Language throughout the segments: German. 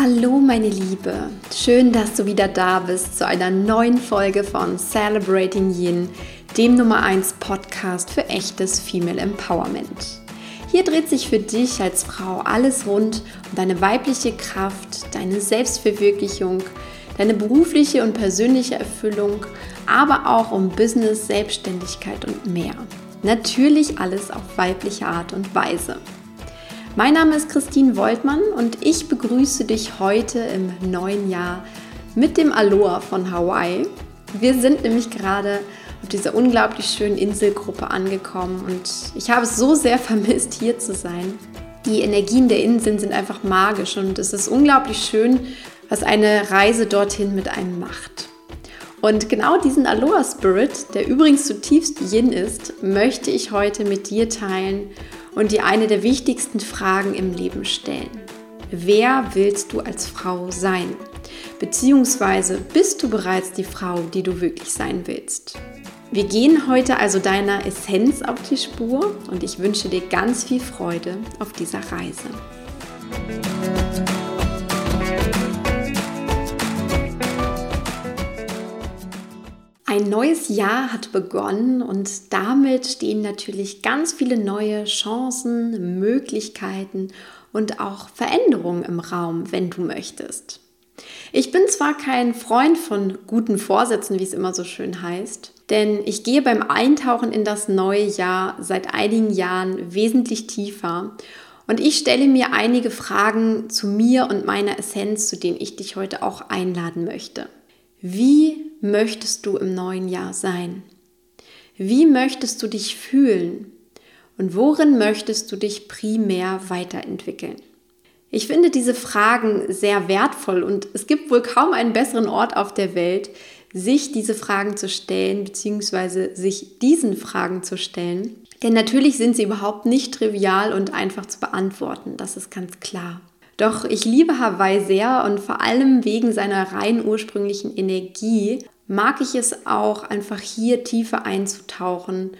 Hallo meine Liebe, schön, dass du wieder da bist zu einer neuen Folge von Celebrating Yin, dem Nummer 1 Podcast für echtes Female Empowerment. Hier dreht sich für dich als Frau alles rund um deine weibliche Kraft, deine Selbstverwirklichung, deine berufliche und persönliche Erfüllung, aber auch um Business, Selbstständigkeit und mehr. Natürlich alles auf weibliche Art und Weise. Mein Name ist Christine Woltmann und ich begrüße dich heute im neuen Jahr mit dem Aloha von Hawaii. Wir sind nämlich gerade auf dieser unglaublich schönen Inselgruppe angekommen und ich habe es so sehr vermisst, hier zu sein. Die Energien der Inseln sind einfach magisch und es ist unglaublich schön, was eine Reise dorthin mit einem macht. Und genau diesen Aloha Spirit, der übrigens zutiefst Yin ist, möchte ich heute mit dir teilen und dir eine der wichtigsten Fragen im Leben stellen. Wer willst du als Frau sein? Beziehungsweise bist du bereits die Frau, die du wirklich sein willst? Wir gehen heute also deiner Essenz auf die Spur und ich wünsche dir ganz viel Freude auf dieser Reise. Ein neues Jahr hat begonnen und damit stehen natürlich ganz viele neue Chancen, Möglichkeiten und auch Veränderungen im Raum, wenn du möchtest. Ich bin zwar kein Freund von guten Vorsätzen, wie es immer so schön heißt, denn ich gehe beim Eintauchen in das neue Jahr seit einigen Jahren wesentlich tiefer und ich stelle mir einige Fragen zu mir und meiner Essenz, zu denen ich dich heute auch einladen möchte. Wie möchtest du im neuen Jahr sein? Wie möchtest du dich fühlen? Und worin möchtest du dich primär weiterentwickeln? Ich finde diese Fragen sehr wertvoll und es gibt wohl kaum einen besseren Ort auf der Welt, sich diese Fragen zu stellen, beziehungsweise sich diesen Fragen zu stellen. Denn natürlich sind sie überhaupt nicht trivial und einfach zu beantworten, das ist ganz klar. Doch ich liebe Hawaii sehr und vor allem wegen seiner rein ursprünglichen Energie mag ich es auch einfach hier tiefer einzutauchen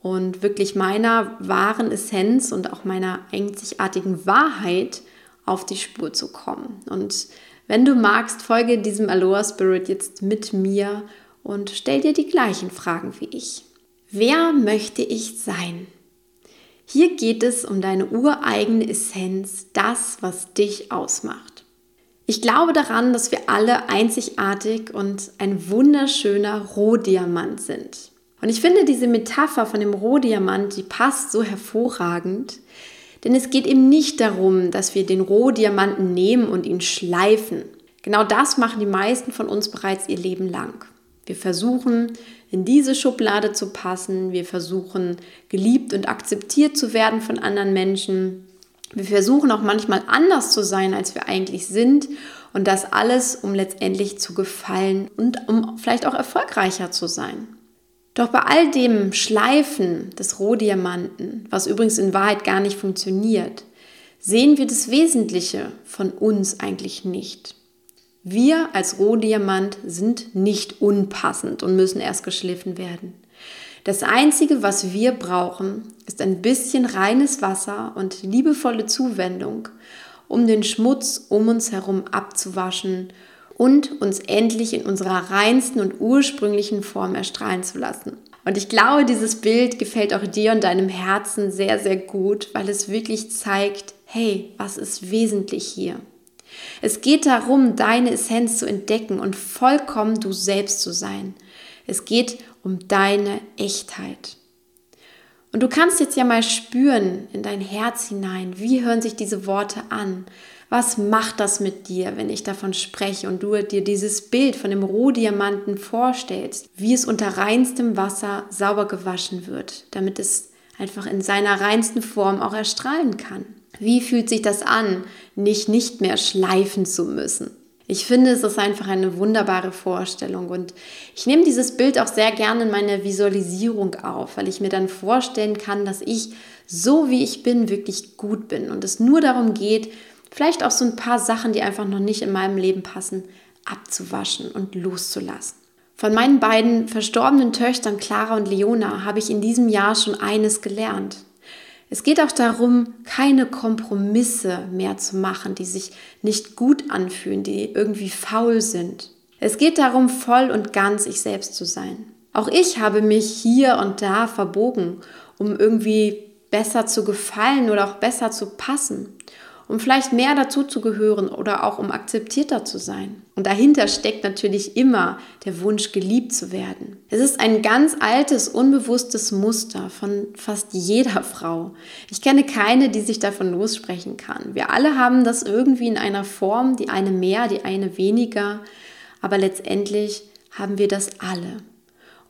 und wirklich meiner wahren Essenz und auch meiner einzigartigen Wahrheit auf die Spur zu kommen. Und wenn du magst, folge diesem Aloha Spirit jetzt mit mir und stell dir die gleichen Fragen wie ich. Wer möchte ich sein? Hier geht es um deine ureigene Essenz, das, was dich ausmacht. Ich glaube daran, dass wir alle einzigartig und ein wunderschöner Rohdiamant sind. Und ich finde diese Metapher von dem Rohdiamant, die passt so hervorragend, denn es geht eben nicht darum, dass wir den Rohdiamanten nehmen und ihn schleifen. Genau das machen die meisten von uns bereits ihr Leben lang. Wir versuchen, in diese Schublade zu passen. Wir versuchen, geliebt und akzeptiert zu werden von anderen Menschen. Wir versuchen auch manchmal anders zu sein, als wir eigentlich sind. Und das alles, um letztendlich zu gefallen und um vielleicht auch erfolgreicher zu sein. Doch bei all dem Schleifen des Rohdiamanten, was übrigens in Wahrheit gar nicht funktioniert, sehen wir das Wesentliche von uns eigentlich nicht. Wir als Rohdiamant sind nicht unpassend und müssen erst geschliffen werden. Das Einzige, was wir brauchen, ist ein bisschen reines Wasser und liebevolle Zuwendung, um den Schmutz um uns herum abzuwaschen und uns endlich in unserer reinsten und ursprünglichen Form erstrahlen zu lassen. Und ich glaube, dieses Bild gefällt auch dir und deinem Herzen sehr, sehr gut, weil es wirklich zeigt, hey, was ist wesentlich hier? Es geht darum, deine Essenz zu entdecken und vollkommen du selbst zu sein. Es geht um deine Echtheit. Und du kannst jetzt ja mal spüren in dein Herz hinein, wie hören sich diese Worte an? Was macht das mit dir, wenn ich davon spreche und du dir dieses Bild von dem Rohdiamanten vorstellst, wie es unter reinstem Wasser sauber gewaschen wird, damit es einfach in seiner reinsten Form auch erstrahlen kann? Wie fühlt sich das an, nicht nicht mehr schleifen zu müssen? Ich finde, es ist einfach eine wunderbare Vorstellung und ich nehme dieses Bild auch sehr gerne in meine Visualisierung auf, weil ich mir dann vorstellen kann, dass ich so wie ich bin wirklich gut bin und es nur darum geht, vielleicht auch so ein paar Sachen, die einfach noch nicht in meinem Leben passen, abzuwaschen und loszulassen. Von meinen beiden verstorbenen Töchtern Clara und Leona habe ich in diesem Jahr schon eines gelernt. Es geht auch darum, keine Kompromisse mehr zu machen, die sich nicht gut anfühlen, die irgendwie faul sind. Es geht darum, voll und ganz ich selbst zu sein. Auch ich habe mich hier und da verbogen, um irgendwie besser zu gefallen oder auch besser zu passen um vielleicht mehr dazu zu gehören oder auch um akzeptierter zu sein. Und dahinter steckt natürlich immer der Wunsch, geliebt zu werden. Es ist ein ganz altes, unbewusstes Muster von fast jeder Frau. Ich kenne keine, die sich davon lossprechen kann. Wir alle haben das irgendwie in einer Form, die eine mehr, die eine weniger, aber letztendlich haben wir das alle.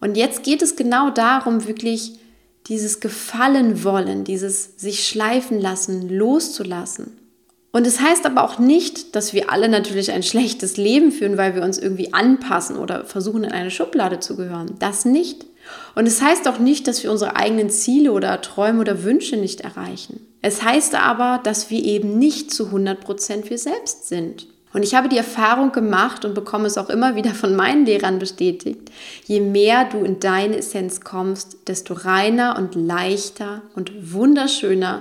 Und jetzt geht es genau darum, wirklich dieses Gefallen wollen, dieses sich schleifen lassen, loszulassen und es das heißt aber auch nicht, dass wir alle natürlich ein schlechtes Leben führen, weil wir uns irgendwie anpassen oder versuchen, in eine Schublade zu gehören. Das nicht. Und es das heißt auch nicht, dass wir unsere eigenen Ziele oder Träume oder Wünsche nicht erreichen. Es heißt aber, dass wir eben nicht zu 100% wir selbst sind. Und ich habe die Erfahrung gemacht und bekomme es auch immer wieder von meinen Lehrern bestätigt, je mehr du in deine Essenz kommst, desto reiner und leichter und wunderschöner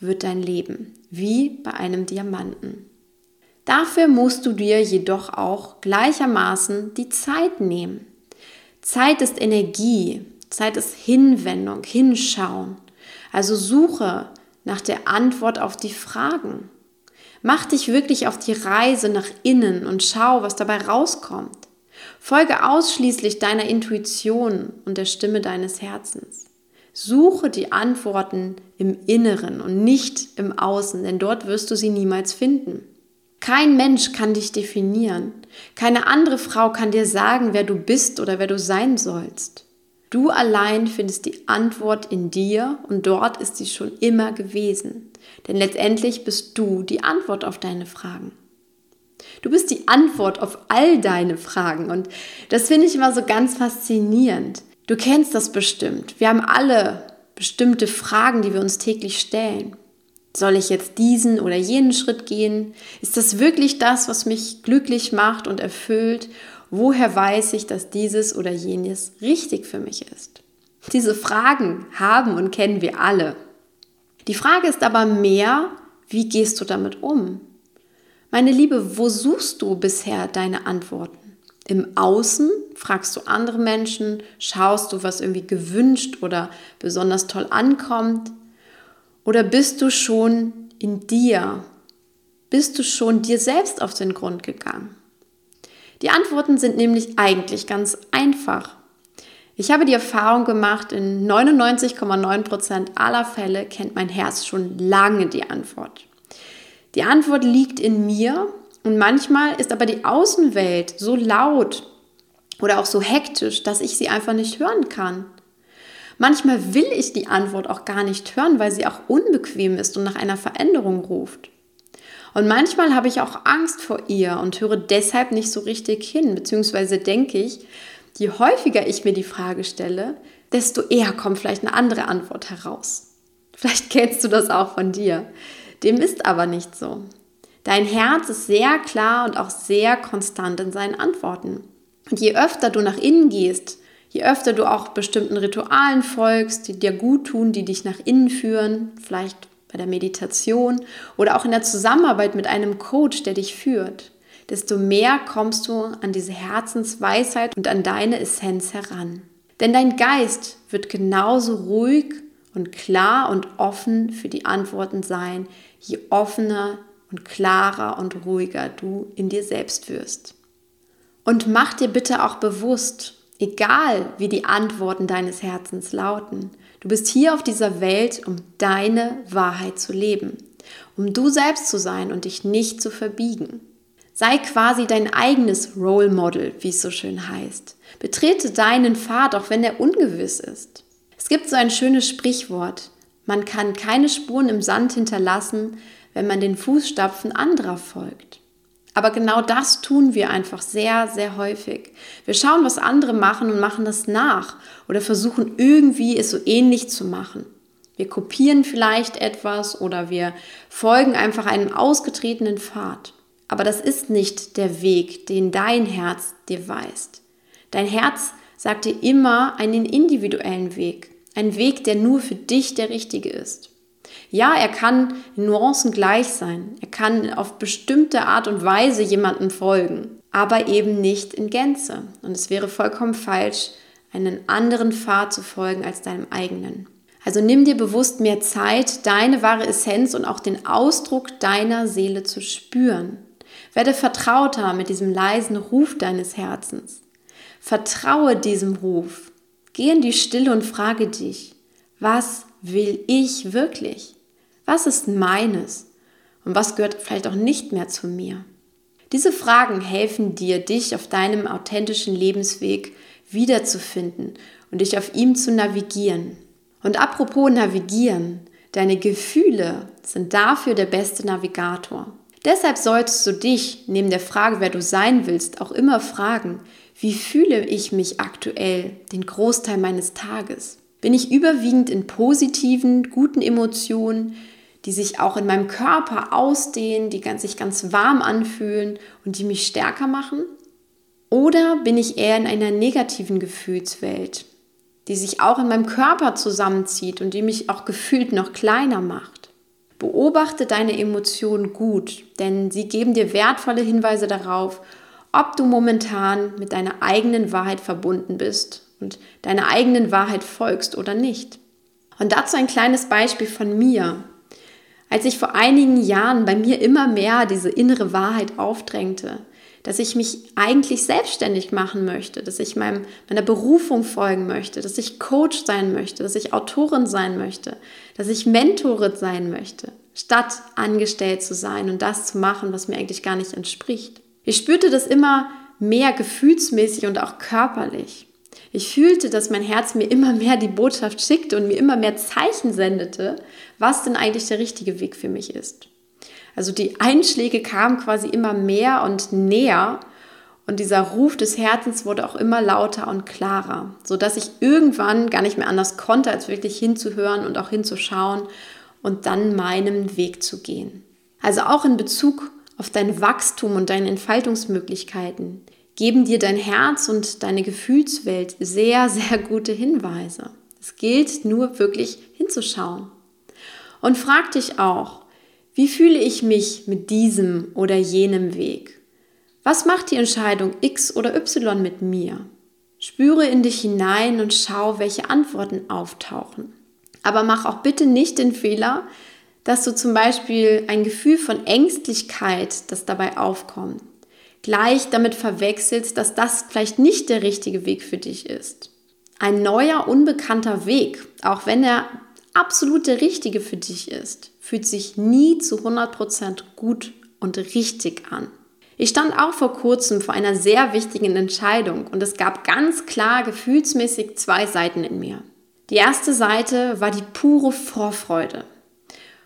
wird dein Leben, wie bei einem Diamanten. Dafür musst du dir jedoch auch gleichermaßen die Zeit nehmen. Zeit ist Energie, Zeit ist Hinwendung, Hinschauen. Also suche nach der Antwort auf die Fragen. Mach dich wirklich auf die Reise nach innen und schau, was dabei rauskommt. Folge ausschließlich deiner Intuition und der Stimme deines Herzens. Suche die Antworten im Inneren und nicht im Außen, denn dort wirst du sie niemals finden. Kein Mensch kann dich definieren. Keine andere Frau kann dir sagen, wer du bist oder wer du sein sollst. Du allein findest die Antwort in dir und dort ist sie schon immer gewesen. Denn letztendlich bist du die Antwort auf deine Fragen. Du bist die Antwort auf all deine Fragen und das finde ich immer so ganz faszinierend. Du kennst das bestimmt. Wir haben alle bestimmte Fragen, die wir uns täglich stellen. Soll ich jetzt diesen oder jenen Schritt gehen? Ist das wirklich das, was mich glücklich macht und erfüllt? Woher weiß ich, dass dieses oder jenes richtig für mich ist? Diese Fragen haben und kennen wir alle. Die Frage ist aber mehr, wie gehst du damit um? Meine Liebe, wo suchst du bisher deine Antworten? Im Außen fragst du andere Menschen, schaust du, was irgendwie gewünscht oder besonders toll ankommt? Oder bist du schon in dir? Bist du schon dir selbst auf den Grund gegangen? Die Antworten sind nämlich eigentlich ganz einfach. Ich habe die Erfahrung gemacht, in 99,9% aller Fälle kennt mein Herz schon lange die Antwort. Die Antwort liegt in mir und manchmal ist aber die Außenwelt so laut oder auch so hektisch, dass ich sie einfach nicht hören kann. Manchmal will ich die Antwort auch gar nicht hören, weil sie auch unbequem ist und nach einer Veränderung ruft. Und manchmal habe ich auch Angst vor ihr und höre deshalb nicht so richtig hin, beziehungsweise denke ich, je häufiger ich mir die Frage stelle, desto eher kommt vielleicht eine andere Antwort heraus. Vielleicht kennst du das auch von dir. Dem ist aber nicht so. Dein Herz ist sehr klar und auch sehr konstant in seinen Antworten. Und je öfter du nach innen gehst, je öfter du auch bestimmten Ritualen folgst, die dir gut tun, die dich nach innen führen, vielleicht bei der Meditation oder auch in der Zusammenarbeit mit einem Coach, der dich führt, desto mehr kommst du an diese Herzensweisheit und an deine Essenz heran. Denn dein Geist wird genauso ruhig und klar und offen für die Antworten sein, je offener und klarer und ruhiger du in dir selbst wirst. Und mach dir bitte auch bewusst, egal wie die Antworten deines Herzens lauten, du bist hier auf dieser Welt, um deine Wahrheit zu leben, um du selbst zu sein und dich nicht zu verbiegen. Sei quasi dein eigenes Role Model, wie es so schön heißt. Betrete deinen Pfad, auch wenn er ungewiss ist. Es gibt so ein schönes Sprichwort. Man kann keine Spuren im Sand hinterlassen, wenn man den Fußstapfen anderer folgt. Aber genau das tun wir einfach sehr, sehr häufig. Wir schauen, was andere machen und machen das nach oder versuchen irgendwie es so ähnlich zu machen. Wir kopieren vielleicht etwas oder wir folgen einfach einem ausgetretenen Pfad. Aber das ist nicht der Weg, den dein Herz dir weist. Dein Herz sagt dir immer einen individuellen Weg, einen Weg, der nur für dich der richtige ist. Ja, er kann in Nuancen gleich sein. Er kann auf bestimmte Art und Weise jemandem folgen, aber eben nicht in Gänze. Und es wäre vollkommen falsch, einen anderen Pfad zu folgen als deinem eigenen. Also nimm dir bewusst mehr Zeit, deine wahre Essenz und auch den Ausdruck deiner Seele zu spüren. Werde vertrauter mit diesem leisen Ruf deines Herzens. Vertraue diesem Ruf. Geh in die Stille und frage dich, was will ich wirklich? Was ist meines? Und was gehört vielleicht auch nicht mehr zu mir? Diese Fragen helfen dir, dich auf deinem authentischen Lebensweg wiederzufinden und dich auf ihm zu navigieren. Und apropos navigieren, deine Gefühle sind dafür der beste Navigator. Deshalb solltest du dich neben der Frage, wer du sein willst, auch immer fragen, wie fühle ich mich aktuell den Großteil meines Tages? Bin ich überwiegend in positiven, guten Emotionen, die sich auch in meinem Körper ausdehnen, die sich ganz warm anfühlen und die mich stärker machen? Oder bin ich eher in einer negativen Gefühlswelt, die sich auch in meinem Körper zusammenzieht und die mich auch gefühlt noch kleiner macht? Beobachte deine Emotionen gut, denn sie geben dir wertvolle Hinweise darauf, ob du momentan mit deiner eigenen Wahrheit verbunden bist und deiner eigenen Wahrheit folgst oder nicht. Und dazu ein kleines Beispiel von mir. Als ich vor einigen Jahren bei mir immer mehr diese innere Wahrheit aufdrängte, dass ich mich eigentlich selbstständig machen möchte, dass ich meinem, meiner Berufung folgen möchte, dass ich Coach sein möchte, dass ich Autorin sein möchte, dass ich Mentorin sein möchte, statt angestellt zu sein und das zu machen, was mir eigentlich gar nicht entspricht. Ich spürte das immer mehr gefühlsmäßig und auch körperlich. Ich fühlte, dass mein Herz mir immer mehr die Botschaft schickte und mir immer mehr Zeichen sendete, was denn eigentlich der richtige Weg für mich ist. Also die Einschläge kamen quasi immer mehr und näher und dieser Ruf des Herzens wurde auch immer lauter und klarer, sodass ich irgendwann gar nicht mehr anders konnte, als wirklich hinzuhören und auch hinzuschauen und dann meinem Weg zu gehen. Also auch in Bezug auf dein Wachstum und deine Entfaltungsmöglichkeiten geben dir dein Herz und deine Gefühlswelt sehr, sehr gute Hinweise. Es gilt nur wirklich hinzuschauen. Und frag dich auch, wie fühle ich mich mit diesem oder jenem Weg? Was macht die Entscheidung X oder Y mit mir? Spüre in dich hinein und schau, welche Antworten auftauchen. Aber mach auch bitte nicht den Fehler, dass du zum Beispiel ein Gefühl von Ängstlichkeit, das dabei aufkommt, gleich damit verwechselst, dass das vielleicht nicht der richtige Weg für dich ist. Ein neuer, unbekannter Weg, auch wenn er absolut der richtige für dich ist, fühlt sich nie zu 100% gut und richtig an. Ich stand auch vor kurzem vor einer sehr wichtigen Entscheidung und es gab ganz klar gefühlsmäßig zwei Seiten in mir. Die erste Seite war die pure Vorfreude.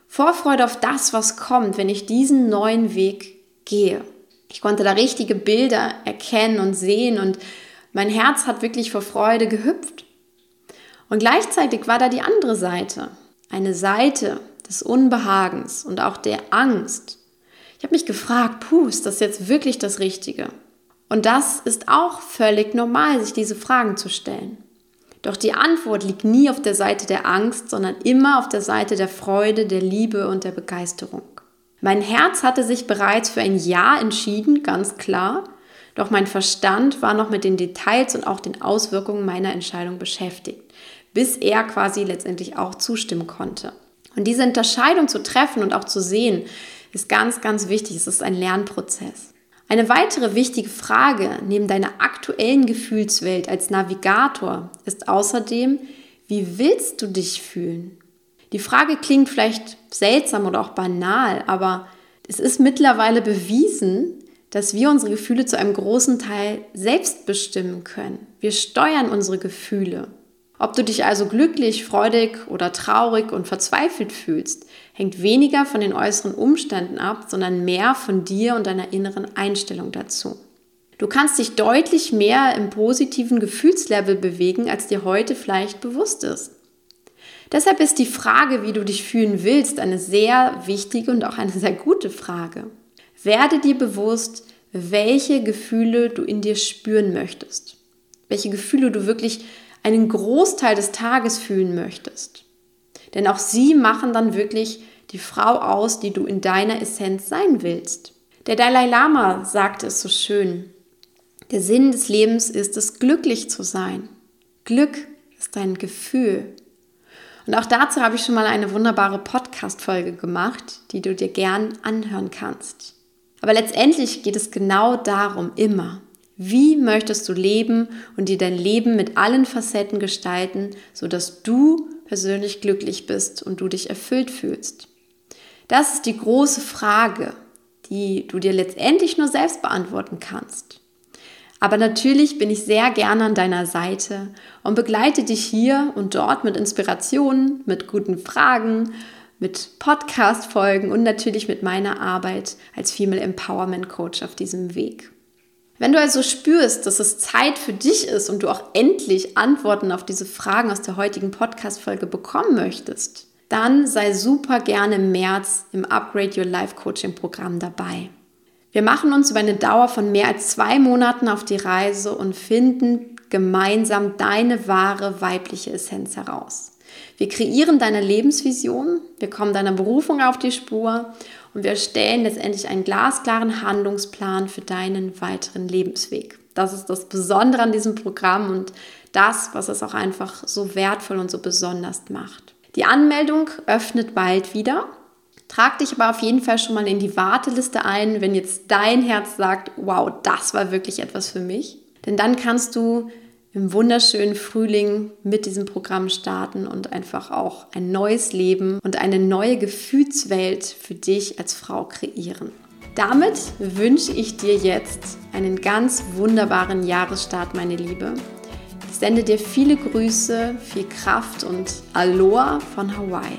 Vorfreude auf das, was kommt, wenn ich diesen neuen Weg gehe. Ich konnte da richtige Bilder erkennen und sehen und mein Herz hat wirklich vor Freude gehüpft. Und gleichzeitig war da die andere Seite, eine Seite des Unbehagens und auch der Angst. Ich habe mich gefragt, puh, ist das jetzt wirklich das Richtige? Und das ist auch völlig normal, sich diese Fragen zu stellen. Doch die Antwort liegt nie auf der Seite der Angst, sondern immer auf der Seite der Freude, der Liebe und der Begeisterung. Mein Herz hatte sich bereits für ein Ja entschieden, ganz klar, doch mein Verstand war noch mit den Details und auch den Auswirkungen meiner Entscheidung beschäftigt bis er quasi letztendlich auch zustimmen konnte. Und diese Unterscheidung zu treffen und auch zu sehen, ist ganz, ganz wichtig. Es ist ein Lernprozess. Eine weitere wichtige Frage neben deiner aktuellen Gefühlswelt als Navigator ist außerdem, wie willst du dich fühlen? Die Frage klingt vielleicht seltsam oder auch banal, aber es ist mittlerweile bewiesen, dass wir unsere Gefühle zu einem großen Teil selbst bestimmen können. Wir steuern unsere Gefühle. Ob du dich also glücklich, freudig oder traurig und verzweifelt fühlst, hängt weniger von den äußeren Umständen ab, sondern mehr von dir und deiner inneren Einstellung dazu. Du kannst dich deutlich mehr im positiven Gefühlslevel bewegen, als dir heute vielleicht bewusst ist. Deshalb ist die Frage, wie du dich fühlen willst, eine sehr wichtige und auch eine sehr gute Frage. Werde dir bewusst, welche Gefühle du in dir spüren möchtest. Welche Gefühle du wirklich einen Großteil des Tages fühlen möchtest. Denn auch sie machen dann wirklich die Frau aus, die du in deiner Essenz sein willst. Der Dalai Lama sagte es so schön. Der Sinn des Lebens ist es, glücklich zu sein. Glück ist ein Gefühl. Und auch dazu habe ich schon mal eine wunderbare Podcast-Folge gemacht, die du dir gern anhören kannst. Aber letztendlich geht es genau darum, immer. Wie möchtest du leben und dir dein Leben mit allen Facetten gestalten, sodass du persönlich glücklich bist und du dich erfüllt fühlst? Das ist die große Frage, die du dir letztendlich nur selbst beantworten kannst. Aber natürlich bin ich sehr gerne an deiner Seite und begleite dich hier und dort mit Inspirationen, mit guten Fragen, mit Podcast-Folgen und natürlich mit meiner Arbeit als Female Empowerment Coach auf diesem Weg. Wenn du also spürst, dass es Zeit für dich ist und du auch endlich Antworten auf diese Fragen aus der heutigen Podcast-Folge bekommen möchtest, dann sei super gerne im März im Upgrade Your Life Coaching Programm dabei. Wir machen uns über eine Dauer von mehr als zwei Monaten auf die Reise und finden gemeinsam deine wahre weibliche Essenz heraus. Wir kreieren deine Lebensvision, wir kommen deiner Berufung auf die Spur und wir stellen letztendlich einen glasklaren Handlungsplan für deinen weiteren Lebensweg. Das ist das Besondere an diesem Programm und das, was es auch einfach so wertvoll und so besonders macht. Die Anmeldung öffnet bald wieder. Trag dich aber auf jeden Fall schon mal in die Warteliste ein, wenn jetzt dein Herz sagt, wow, das war wirklich etwas für mich. Denn dann kannst du im wunderschönen Frühling mit diesem Programm starten und einfach auch ein neues Leben und eine neue Gefühlswelt für dich als Frau kreieren. Damit wünsche ich dir jetzt einen ganz wunderbaren Jahresstart, meine Liebe. Ich sende dir viele Grüße, viel Kraft und Aloha von Hawaii.